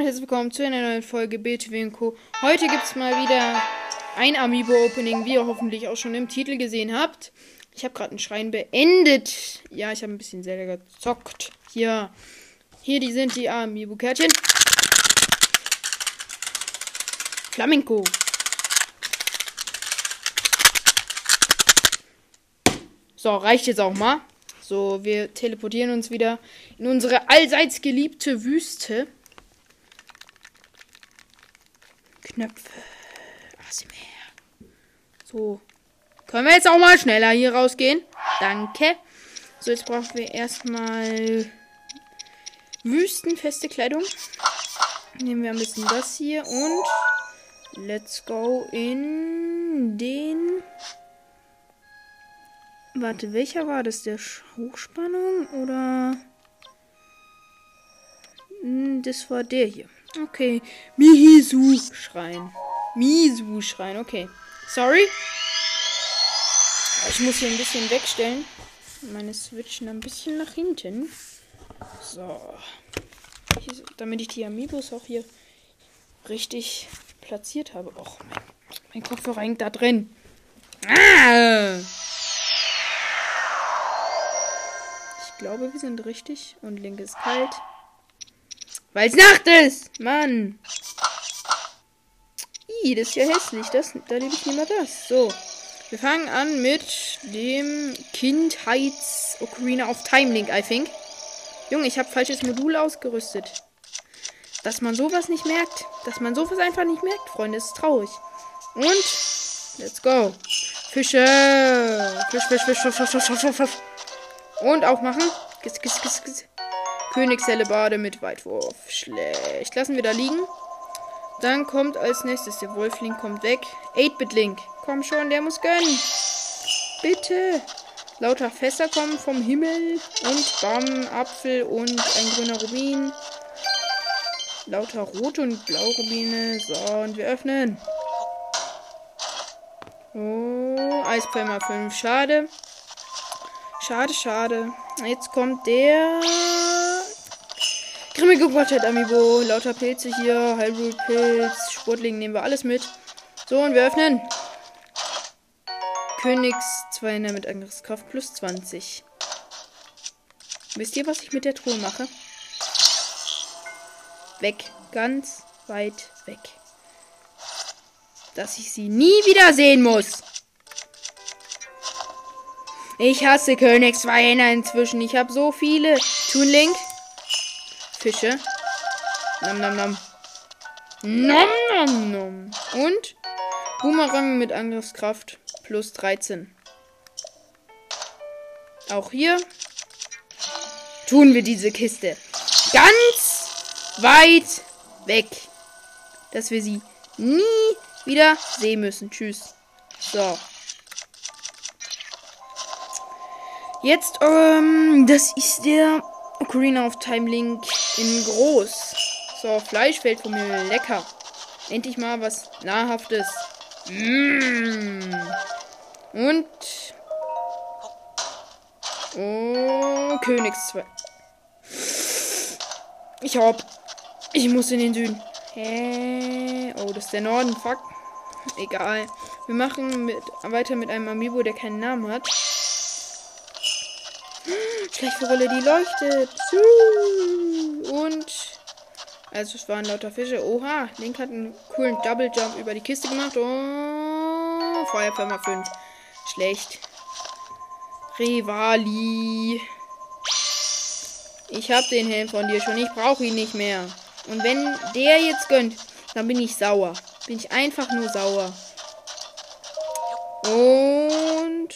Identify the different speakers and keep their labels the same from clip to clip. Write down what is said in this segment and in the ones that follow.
Speaker 1: und herzlich willkommen zu einer neuen Folge BTW Co. Heute gibt es mal wieder ein Amiibo-Opening, wie ihr hoffentlich auch schon im Titel gesehen habt. Ich habe gerade einen Schrein beendet. Ja, ich habe ein bisschen selber gezockt. Hier, hier die sind die Amiibo-Kärtchen. Flamenco. So, reicht jetzt auch mal. So, wir teleportieren uns wieder in unsere allseits geliebte Wüste. Knöpfe. ASMR. So. Können wir jetzt auch mal schneller hier rausgehen? Danke. So, jetzt brauchen wir erstmal wüstenfeste Kleidung. Nehmen wir ein bisschen das hier und let's go in den Warte, welcher war das? Der Hochspannung oder? Hm, das war der hier. Okay. Mihisu-Schrein. Misu-Schrein, okay. Sorry. Ich muss hier ein bisschen wegstellen. Meine Switchen ein bisschen nach hinten. So. Hier, damit ich die Amiibos auch hier richtig platziert habe. Och, mein, mein Kopfhörer hängt da drin. Ah! glaube, wir sind richtig. Und link ist kalt. Weil es Nacht ist! Mann! Ih, das ist ja hässlich. Das, da liebe ich lieber das. So. Wir fangen an mit dem Kindheits Ocarina of Time Link, I think. Junge, ich habe falsches Modul ausgerüstet. Dass man sowas nicht merkt. Dass man sowas einfach nicht merkt, Freunde. ist traurig. Und let's go. Fische. Fisch, Fisch, Fisch, Fisch, Fisch, Fisch, Fisch, Fisch. Und aufmachen. Kiss, kiss, kiss, kiss. Königshellebarde mit Weitwurf. Schlecht. Lassen wir da liegen. Dann kommt als nächstes der Wolfling kommt weg. 8-Bit-Link. Komm schon, der muss gönnen. Bitte. Lauter Fässer kommen vom Himmel. Und Bam, Apfel und ein grüner Rubin. Lauter rote und blaue Rubine. So, und wir öffnen. Oh, Eispfeimer 5. Schade. Schade, schade. Jetzt kommt der grimmige Gottheit Amiibo. Lauter Pilze hier. Hyrule Pilz. Sportling nehmen wir alles mit. So, und wir öffnen. Königs 200 mit Angriffskraft plus 20. Wisst ihr, was ich mit der Truhe mache? Weg. Ganz weit weg. Dass ich sie nie wieder sehen muss. Ich hasse Königsweiner inzwischen. Ich habe so viele. Toon Fische. Nom nom nom. Nom nom nom. Und Boomerang mit Angriffskraft plus 13. Auch hier tun wir diese Kiste ganz weit weg. Dass wir sie nie wieder sehen müssen. Tschüss. So. Jetzt, ähm, das ist der Ocarina of Time Link in groß. So, Fleisch fällt von mir lecker. Endlich mal was Nahrhaftes. Mmh. Und. Oh, Königszweig. Ich hab. Ich muss in den Süden. Hä? Oh, das ist der Norden. Fuck. Egal. Wir machen mit, weiter mit einem Amiibo, der keinen Namen hat. Rolle, die leuchtet. Und. Also, es waren lauter Fische. Oha, Link hat einen coolen Double Jump über die Kiste gemacht. Oh, Feuerfirma 5. Schlecht. Rivali. Ich hab den Helm von dir schon. Ich brauche ihn nicht mehr. Und wenn der jetzt gönnt, dann bin ich sauer. Bin ich einfach nur sauer. Und.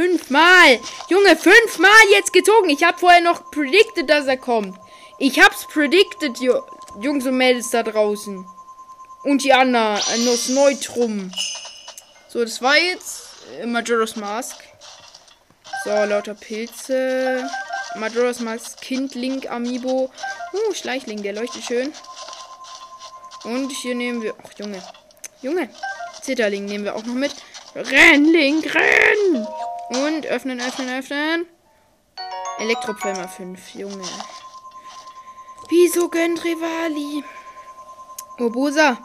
Speaker 1: Fünfmal. Junge, fünfmal jetzt gezogen. Ich habe vorher noch predicted, dass er kommt. Ich hab's predicted, Jungs und Mädels da draußen. Und die Anna, äh, Nuss Neutrum. So, das war jetzt äh, Majora's Mask. So, lauter Pilze. Majora's Mask Kind Link Amiibo. Uh, Schleichling, der leuchtet schön. Und hier nehmen wir. Ach, Junge. Junge. Zitterling nehmen wir auch noch mit. Renn, Link, renn! Und öffnen, öffnen, öffnen. Elektropfeimer 5, Junge. Wieso gönnt Rivali? Obosa.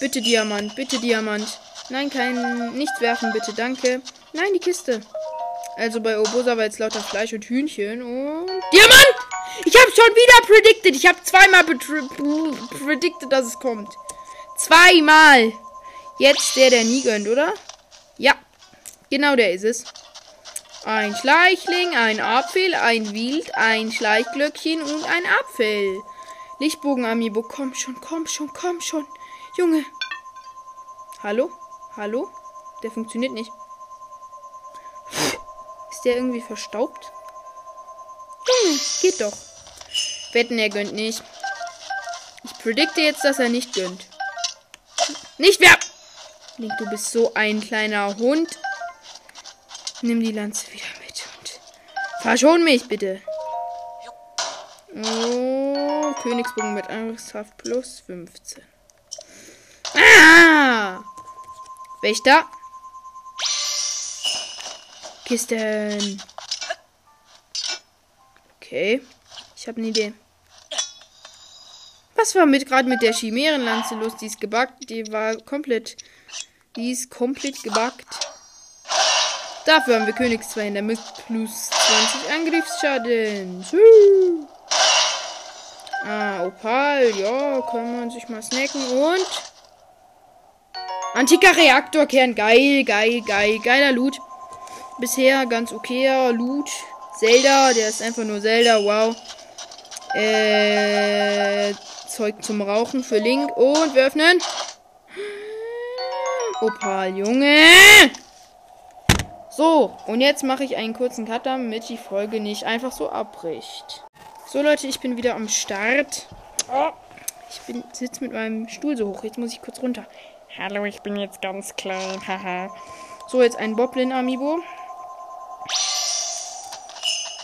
Speaker 1: Bitte Diamant, bitte Diamant. Nein, kein. Nichts werfen, bitte, danke. Nein, die Kiste. Also bei Obosa war jetzt lauter Fleisch und Hühnchen und. Diamant! Ich habe schon wieder predicted. Ich habe zweimal predicted, dass es kommt. Zweimal. Jetzt der, der nie gönnt, oder? Ja. Genau der ist es. Ein Schleichling, ein Apfel, ein Wild, ein Schleichglöckchen und ein Apfel. Lichtbogen Amiibo, komm schon, komm schon, komm schon. Junge. Hallo? Hallo? Der funktioniert nicht. Ist der irgendwie verstaubt? Junge, geht doch. Wetten, er gönnt nicht. Ich predikte jetzt, dass er nicht gönnt. Nicht mehr! Link, du bist so ein kleiner Hund. Nimm die Lanze wieder mit und verschon mich bitte. Oh, Königsbogen mit Angriffskraft plus 15. Ah! Wächter. Kisten. Okay. Ich habe eine Idee. Was war mit gerade mit der Chimärenlanze los? Die ist gebackt. Die war komplett. Die ist komplett gebackt. Dafür haben wir Königs 2 in der mit plus 20 Angriffsschaden. Ah, Opal. Ja, kann man sich mal snacken. Und. Antiker Reaktorkern. Geil, geil, geil. Geiler Loot. Bisher ganz okayer Loot. Zelda, der ist einfach nur Zelda. Wow. Äh, Zeug zum Rauchen für Link. Und wir öffnen. Opal, Junge. So, und jetzt mache ich einen kurzen Cut, damit die Folge nicht einfach so abbricht. So, Leute, ich bin wieder am Start. Oh, ich sitze mit meinem Stuhl so hoch. Jetzt muss ich kurz runter. Hallo, ich bin jetzt ganz klein. Haha. so, jetzt ein Boblin Amiibo.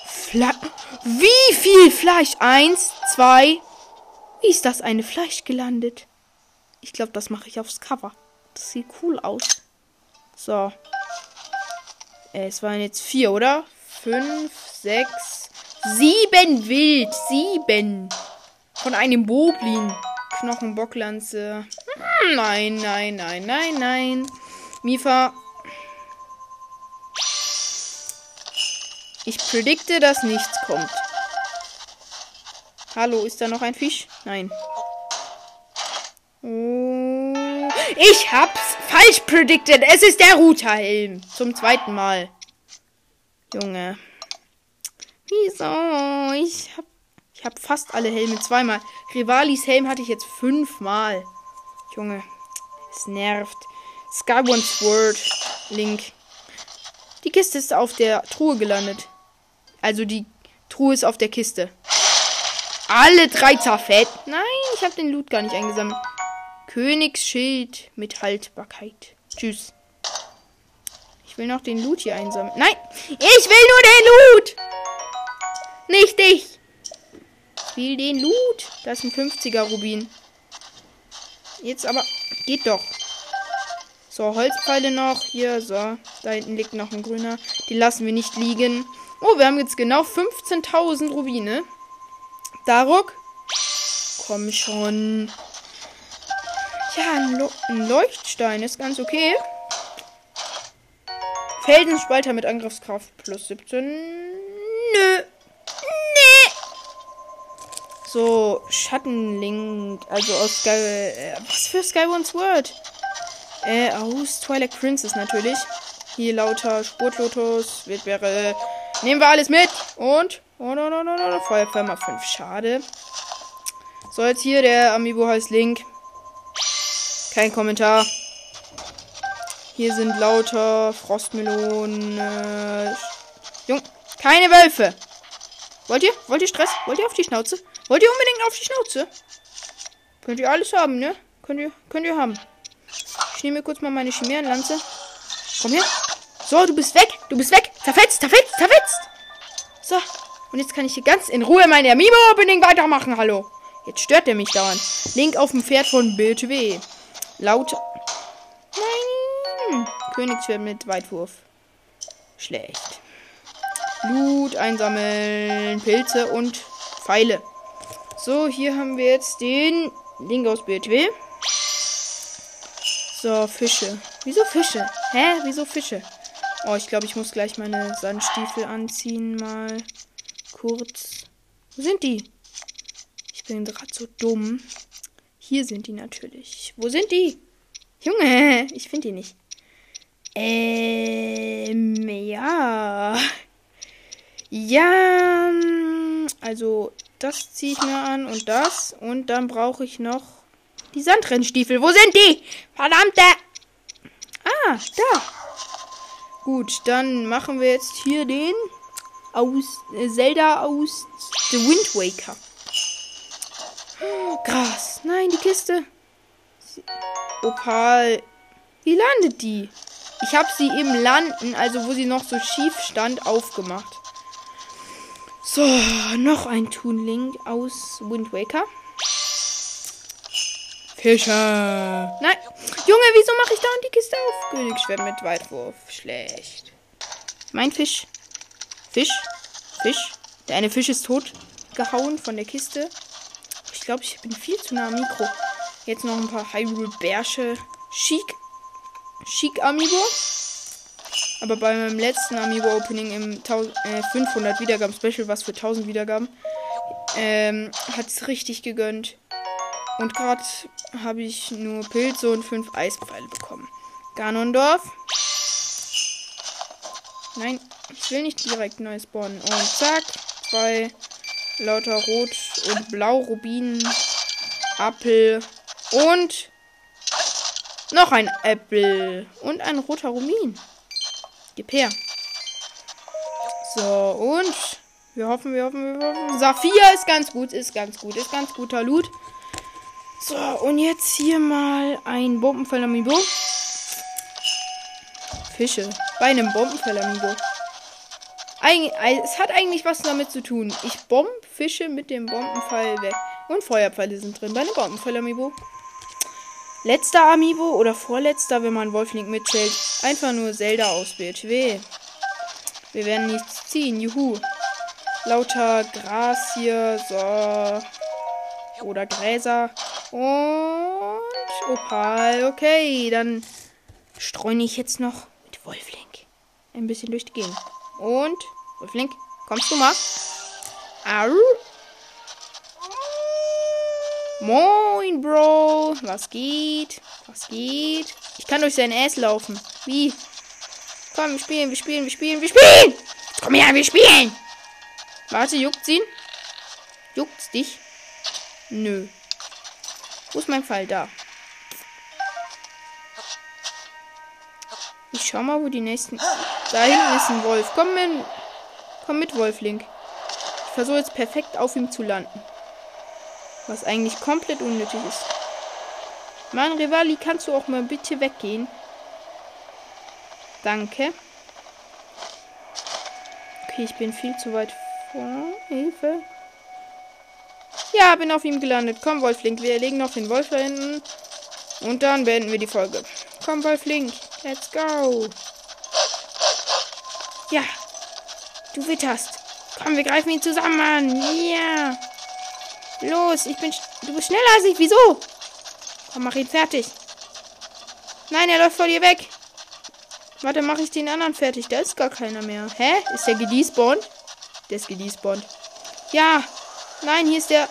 Speaker 1: Fla Wie viel Fleisch? Eins, zwei. Wie ist das eine Fleisch gelandet? Ich glaube, das mache ich aufs Cover. Das sieht cool aus. So. Äh, es waren jetzt vier, oder? Fünf, sechs, sieben Wild. Sieben. Von einem Boblin. Knochenbocklanze. Hm, nein, nein, nein, nein, nein. Mifa. Ich predikte, dass nichts kommt. Hallo, ist da noch ein Fisch? Nein. Oh, ich hab's falsch predicted. Es ist der Routerhelm. Zum zweiten Mal. Junge. Wieso? Ich hab, ich hab fast alle Helme zweimal. Rivalis Helm hatte ich jetzt fünfmal. Junge. Es nervt. Skyward Sword. Link. Die Kiste ist auf der Truhe gelandet. Also die Truhe ist auf der Kiste. Alle drei zerfällt. Nein, ich habe den Loot gar nicht eingesammelt. Königsschild mit Haltbarkeit. Tschüss. Ich will noch den Loot hier einsammeln. Nein! Ich will nur den Loot! Nicht dich! Ich will den Loot. Das ist ein 50er Rubin. Jetzt aber. Geht doch. So, Holzpfeile noch. Hier, so. Da hinten liegt noch ein grüner. Die lassen wir nicht liegen. Oh, wir haben jetzt genau 15.000 Rubine. Daruk. Komm schon. Ja, ein, Lo ein Leuchtstein ist ganz okay. Felsenspalter mit Angriffskraft plus 17. Nö. Nee. So, Schattenlink. Also aus Sky. Äh, was für Skyward Sword? Äh, aus Twilight Princess natürlich. Hier lauter Spurtlotus. Wird wäre. Nehmen wir alles mit. Und. Oh, no, no, no, no. Feuerfirma 5. Schade. So, jetzt hier der Amiibo heißt Link. Kein Kommentar. Hier sind lauter Frostmelonen. Äh, Jung, keine Wölfe. Wollt ihr? Wollt ihr Stress? Wollt ihr auf die Schnauze? Wollt ihr unbedingt auf die Schnauze? Könnt ihr alles haben, ne? Könnt ihr, könnt ihr haben. Ich nehme mir kurz mal meine Chimärenlanze. Komm her. So, du bist weg. Du bist weg. Zerfetzt, zerfetzt, zerfetzt. So. Und jetzt kann ich hier ganz in Ruhe meine Amiibo-Opening weitermachen. Hallo. Jetzt stört er mich dauernd. Link auf dem Pferd von Bild W. Laut. Nein. Königsschwert mit Weitwurf. Schlecht. Loot einsammeln, Pilze und Pfeile. So, hier haben wir jetzt den Link aus BTW. So, Fische. Wieso Fische? Hä? Wieso Fische? Oh, ich glaube, ich muss gleich meine Sandstiefel anziehen. Mal kurz. Wo sind die? Ich bin gerade so dumm. Hier sind die natürlich. Wo sind die? Junge, ich finde die nicht. Ähm, ja. Ja, also das ziehe ich mir an und das. Und dann brauche ich noch die Sandrennstiefel. Wo sind die? Verdammte! Ah, da. Gut, dann machen wir jetzt hier den aus äh, Zelda aus The Wind Waker. Oh, Gras. Nein, die Kiste. Opal. Wie landet die? Ich habe sie im Landen, also wo sie noch so schief stand, aufgemacht. So, noch ein Toon Link aus Wind Waker. Fischer. Nein. Junge, wieso mache ich da die Kiste auf? Königsschwert mit Weitwurf. Schlecht. Mein Fisch. Fisch. Fisch. Der eine Fisch ist tot. Gehauen von der Kiste. Glaube, ich bin viel zu nah am Mikro. Jetzt noch ein paar Hyrule Bärsche. Chic. Chic Amiibo. Aber bei meinem letzten Amiibo Opening im 1000, äh, 500 Wiedergaben Special, was für 1000 Wiedergaben, ähm, hat es richtig gegönnt. Und gerade habe ich nur Pilze und fünf Eispfeile bekommen. Ganondorf. Nein, ich will nicht direkt neu spawnen. Und zack, zwei lauter Rot und Blau Rubinen, Apfel und noch ein Äpfel und ein roter Rubin. Gib her. So, und wir hoffen, wir hoffen, wir hoffen. Saphir ist ganz gut, ist ganz gut, ist ganz guter Loot. So, und jetzt hier mal ein Bombenfell-Amiibo. Fische. Bei einem Bombenfell-Amiibo. Es hat eigentlich was damit zu tun. Ich bomb Fische mit dem Bombenpfeil weg. Und Feuerpfeile sind drin bei einem Bombenfell-Amiibo. Letzter Amiibo oder vorletzter, wenn man Wolflink mitzählt. Einfach nur Zelda aus BHW. Wir werden nichts ziehen. Juhu. Lauter Gras hier. So. Oder Gräser. Und Opal. Okay, dann streune ich jetzt noch mit Wolflink ein bisschen durch die Gegend. Und Wolflink, kommst du mal? Au. Moin, Bro. Was geht? Was geht? Ich kann durch sein Ass laufen. Wie? Komm, wir spielen, wir spielen, wir spielen, wir spielen! Komm her, wir spielen! Warte, juckt's ihn? Juckt's dich? Nö. Wo ist mein Fall? Da. Ich schau mal, wo die nächsten. Da hinten ist ein Wolf. Komm mit, komm mit Wolflink. Ich versuche jetzt perfekt auf ihm zu landen. Was eigentlich komplett unnötig ist. Mann, Rivali, kannst du auch mal bitte weggehen? Danke. Okay, ich bin viel zu weit vor. Hilfe. Ja, bin auf ihm gelandet. Komm, Wolflink, wir legen noch den Wolf da hinten. Und dann beenden wir die Folge. Komm, Wolflink, let's go. Ja, du witterst. Komm, wir greifen ihn zusammen an. Ja. Los, ich bin... Du bist schneller als ich. Wieso? Komm, mach ihn fertig. Nein, er läuft vor dir weg. Warte, mache ich den anderen fertig. Da ist gar keiner mehr. Hä? Ist der gedespawnt? Der ist gedespawnt. Ja. Nein, hier ist der...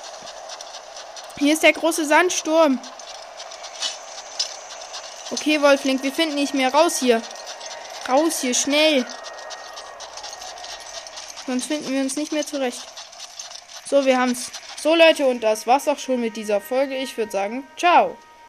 Speaker 1: Hier ist der große Sandsturm. Okay, Wolflink, wir finden nicht mehr. Raus hier. Raus hier, schnell. Sonst finden wir uns nicht mehr zurecht. So, wir haben's. So, Leute, und das war's auch schon mit dieser Folge. Ich würde sagen, ciao.